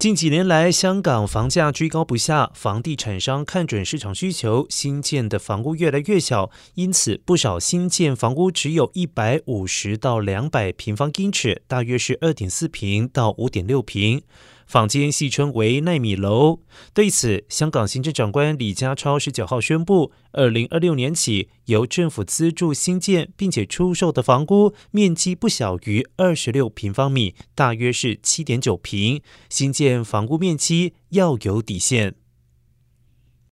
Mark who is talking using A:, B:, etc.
A: 近几年来，香港房价居高不下，房地产商看准市场需求，新建的房屋越来越小，因此不少新建房屋只有一百五十到两百平方英尺，大约是二点四平到五点六平。坊间戏称为“奈米楼”。对此，香港行政长官李家超十九号宣布，二零二六年起，由政府资助新建并且出售的房屋，面积不小于二十六平方米，大约是七点九平。新建房屋面积要有底线。